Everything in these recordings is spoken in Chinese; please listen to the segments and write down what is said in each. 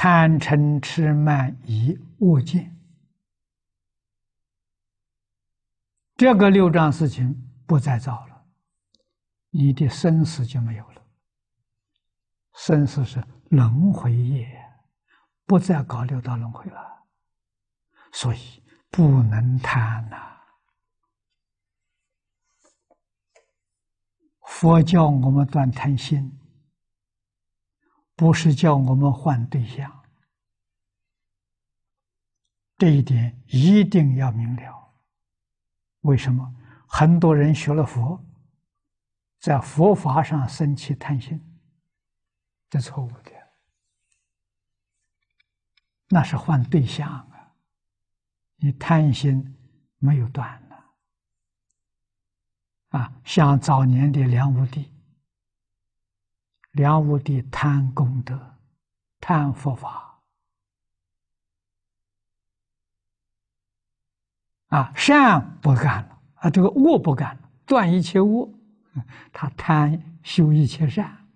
贪嗔痴慢疑恶见，这个六障事情不再造了，你的生死就没有了。生死是轮回业，不再搞六道轮回了，所以不能贪呐。佛教我们断贪心，不是叫我们换对象，这一点一定要明了。为什么很多人学了佛，在佛法上生起贪心，这错误的，那是换对象啊！你贪心没有断。啊，像早年的梁武帝，梁武帝贪功德，贪佛法，啊，善不干了，啊，这个恶不干了，断一切恶，他贪修一切善，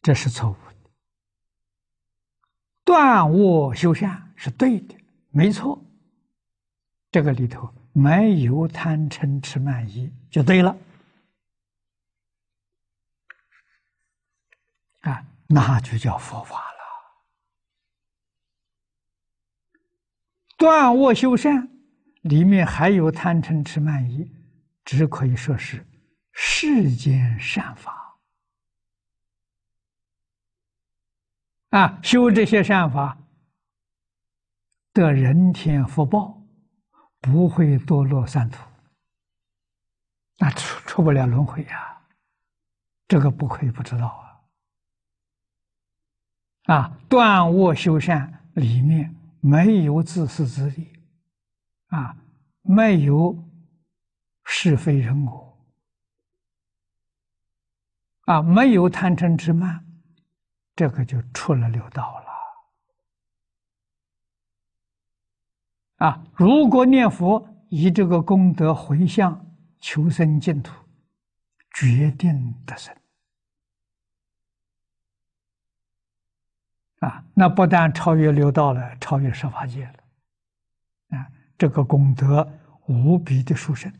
这是错误的。断恶修善是对的。没错，这个里头没有贪嗔痴慢疑，就对了。啊，那就叫佛法了。断恶修善里面还有贪嗔痴慢疑，只可以说是世间善法。啊，修这些善法。得人天福报，不会堕落三途，那出出不了轮回呀，这个不可以不知道啊！啊，断恶修善里面没有自私自利，啊，没有是非人我，啊，没有贪嗔痴慢，这个就出了六道了。啊！如果念佛以这个功德回向求生净土，决定得生。啊，那不但超越六道了，超越十法界了。啊，这个功德无比的殊胜。